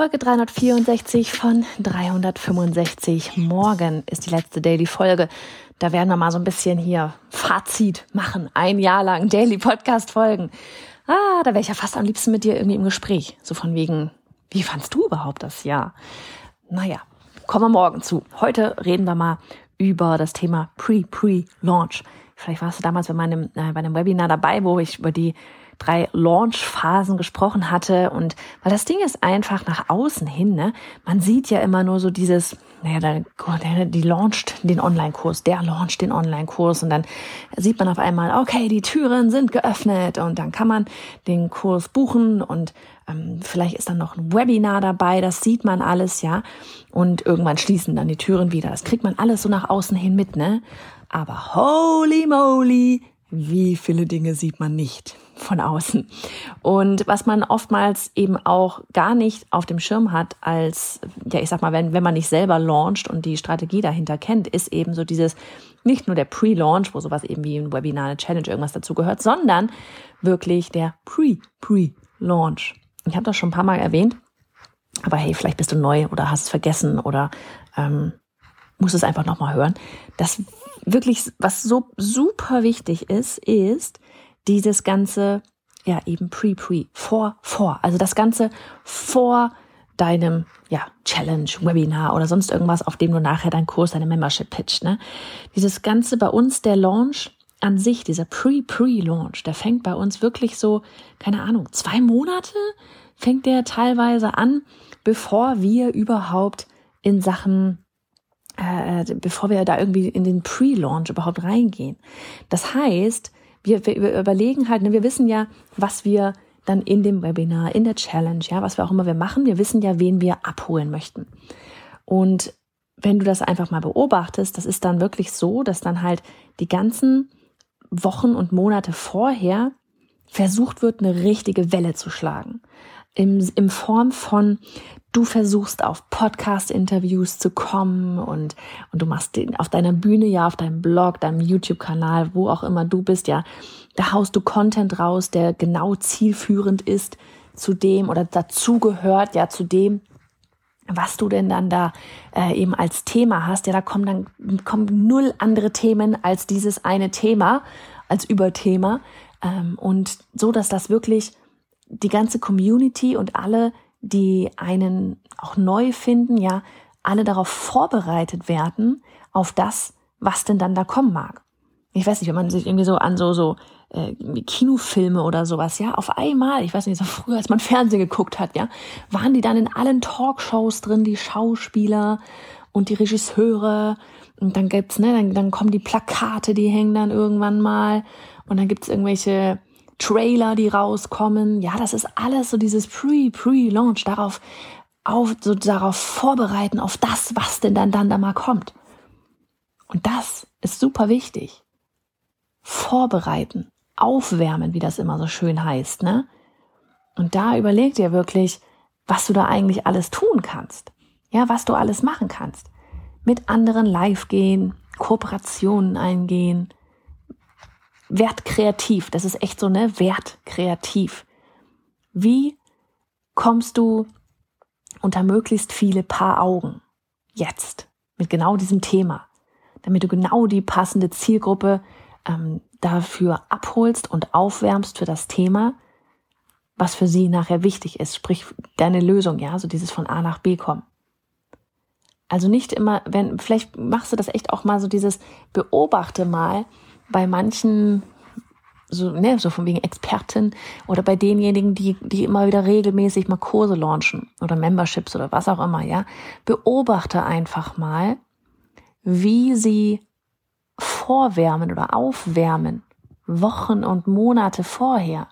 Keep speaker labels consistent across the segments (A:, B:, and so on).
A: Folge 364 von 365. Morgen ist die letzte Daily-Folge. Da werden wir mal so ein bisschen hier Fazit machen. Ein Jahr lang Daily Podcast Folgen. Ah, da wäre ich ja fast am liebsten mit dir irgendwie im Gespräch. So von wegen, wie fandst du überhaupt das Jahr? Naja, kommen wir morgen zu. Heute reden wir mal über das Thema Pre-Pre-Launch. Vielleicht warst du damals bei meinem, äh, bei einem Webinar dabei, wo ich über die drei Launch-Phasen gesprochen hatte. Und weil das Ding ist einfach nach außen hin, ne? Man sieht ja immer nur so dieses, naja, die launcht den Online-Kurs, der launcht den Online-Kurs und dann sieht man auf einmal, okay, die Türen sind geöffnet und dann kann man den Kurs buchen und ähm, vielleicht ist dann noch ein Webinar dabei, das sieht man alles, ja. Und irgendwann schließen dann die Türen wieder. Das kriegt man alles so nach außen hin mit, ne? Aber holy moly, wie viele Dinge sieht man nicht von außen. Und was man oftmals eben auch gar nicht auf dem Schirm hat, als, ja, ich sag mal, wenn, wenn man nicht selber launcht und die Strategie dahinter kennt, ist eben so dieses, nicht nur der Pre-Launch, wo sowas eben wie ein Webinar, eine Challenge, irgendwas dazu gehört, sondern wirklich der Pre-Pre-Launch. Ich habe das schon ein paar Mal erwähnt, aber hey, vielleicht bist du neu oder hast es vergessen oder ähm, musst es einfach nochmal hören. Das wirklich, was so super wichtig ist, ist, dieses ganze, ja, eben pre-pre, vor, vor. Also das Ganze vor deinem, ja, Challenge, Webinar oder sonst irgendwas, auf dem du nachher deinen Kurs, deine Membership pitcht, ne? Dieses Ganze bei uns, der Launch an sich, dieser Pre-Pre-Launch, der fängt bei uns wirklich so, keine Ahnung, zwei Monate fängt der teilweise an, bevor wir überhaupt in Sachen äh, bevor wir da irgendwie in den Pre-Launch überhaupt reingehen. Das heißt, wir, wir überlegen halt, ne, wir wissen ja, was wir dann in dem Webinar, in der Challenge, ja, was wir auch immer wir machen, wir wissen ja, wen wir abholen möchten. Und wenn du das einfach mal beobachtest, das ist dann wirklich so, dass dann halt die ganzen Wochen und Monate vorher versucht wird, eine richtige Welle zu schlagen. Im, im Form von, du versuchst auf Podcast-Interviews zu kommen und, und du machst den auf deiner Bühne, ja, auf deinem Blog, deinem YouTube-Kanal, wo auch immer du bist, ja, da haust du Content raus, der genau zielführend ist zu dem oder dazugehört, ja, zu dem, was du denn dann da äh, eben als Thema hast. Ja, da kommen dann kommen null andere Themen als dieses eine Thema, als Überthema. Ähm, und so, dass das wirklich die ganze Community und alle die einen auch neu finden, ja, alle darauf vorbereitet werden, auf das, was denn dann da kommen mag. Ich weiß nicht, wenn man sich irgendwie so an so, so äh, Kinofilme oder sowas, ja, auf einmal, ich weiß nicht, so früher, als man Fernsehen geguckt hat, ja, waren die dann in allen Talkshows drin, die Schauspieler und die Regisseure. Und dann gibt's, ne, dann, dann kommen die Plakate, die hängen dann irgendwann mal. Und dann gibt's irgendwelche Trailer, die rauskommen. Ja, das ist alles so dieses Pre, Pre-Launch, darauf, auf, so darauf vorbereiten, auf das, was denn dann, dann da mal kommt. Und das ist super wichtig. Vorbereiten, aufwärmen, wie das immer so schön heißt, ne? Und da überleg dir wirklich, was du da eigentlich alles tun kannst. Ja, was du alles machen kannst. Mit anderen live gehen, Kooperationen eingehen, wertkreativ. Das ist echt so, ne? Wertkreativ. Wie kommst du unter möglichst viele Paar Augen? Jetzt. Mit genau diesem Thema. Damit du genau die passende Zielgruppe ähm, dafür abholst und aufwärmst für das Thema, was für sie nachher wichtig ist. Sprich, deine Lösung, ja, so dieses von A nach B kommen. Also nicht immer, wenn, vielleicht machst du das echt auch mal so dieses, beobachte mal, bei manchen so, ne, so von wegen Expertin oder bei denjenigen, die, die immer wieder regelmäßig mal Kurse launchen oder Memberships oder was auch immer, ja. Beobachte einfach mal, wie sie vorwärmen oder aufwärmen, Wochen und Monate vorher.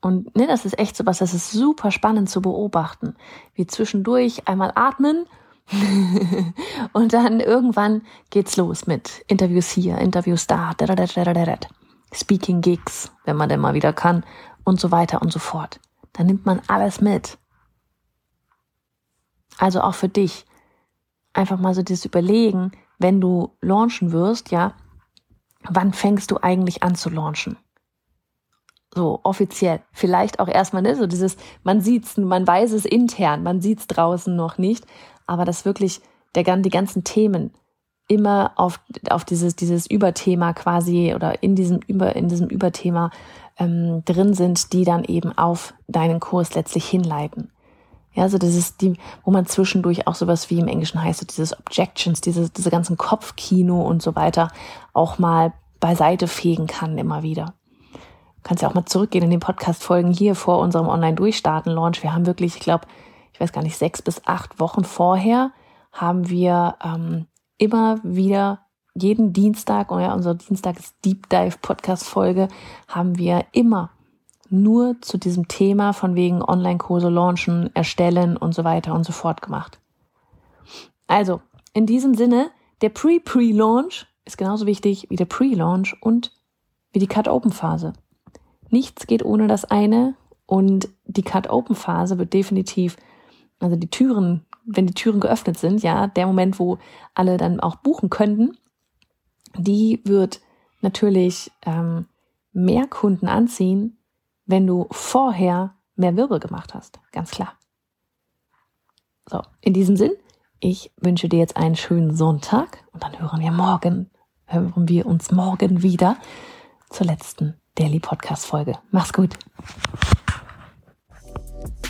A: Und ne, das ist echt so was, das ist super spannend zu beobachten. Wie zwischendurch einmal atmen und dann irgendwann geht's los mit Interviews hier, Interviews da, Speaking Gigs, wenn man denn mal wieder kann und so weiter und so fort. Dann nimmt man alles mit. Also auch für dich einfach mal so dieses Überlegen, wenn du launchen wirst, ja, wann fängst du eigentlich an zu launchen? So offiziell. Vielleicht auch erstmal, ne, so dieses, man sieht's, man weiß es intern, man sieht's draußen noch nicht, aber das wirklich der, die ganzen Themen immer auf, auf dieses, dieses Überthema quasi oder in diesem, Über, in diesem Überthema ähm, drin sind, die dann eben auf deinen Kurs letztlich hinleiten. Ja, das ist die, wo man zwischendurch auch sowas wie im Englischen heißt, so dieses Objections, diese, diese ganzen Kopfkino und so weiter auch mal beiseite fegen kann immer wieder. Du kannst ja auch mal zurückgehen in den Podcast-Folgen hier vor unserem Online-Durchstarten-Launch. Wir haben wirklich, ich glaube, ich weiß gar nicht, sechs bis acht Wochen vorher haben wir ähm, immer wieder jeden Dienstag, oh ja, unser Dienstag ist Deep Dive Podcast Folge, haben wir immer nur zu diesem Thema von wegen Online-Kurse launchen, erstellen und so weiter und so fort gemacht. Also, in diesem Sinne, der Pre-Pre-Launch ist genauso wichtig wie der Pre-Launch und wie die Cut-Open-Phase. Nichts geht ohne das eine und die Cut-Open-Phase wird definitiv, also die Türen, wenn die Türen geöffnet sind, ja, der Moment, wo alle dann auch buchen könnten, die wird natürlich ähm, mehr Kunden anziehen, wenn du vorher mehr Wirbel gemacht hast. Ganz klar. So, in diesem Sinn, ich wünsche dir jetzt einen schönen Sonntag und dann hören wir morgen, hören wir uns morgen wieder zur letzten Daily Podcast Folge. Mach's gut.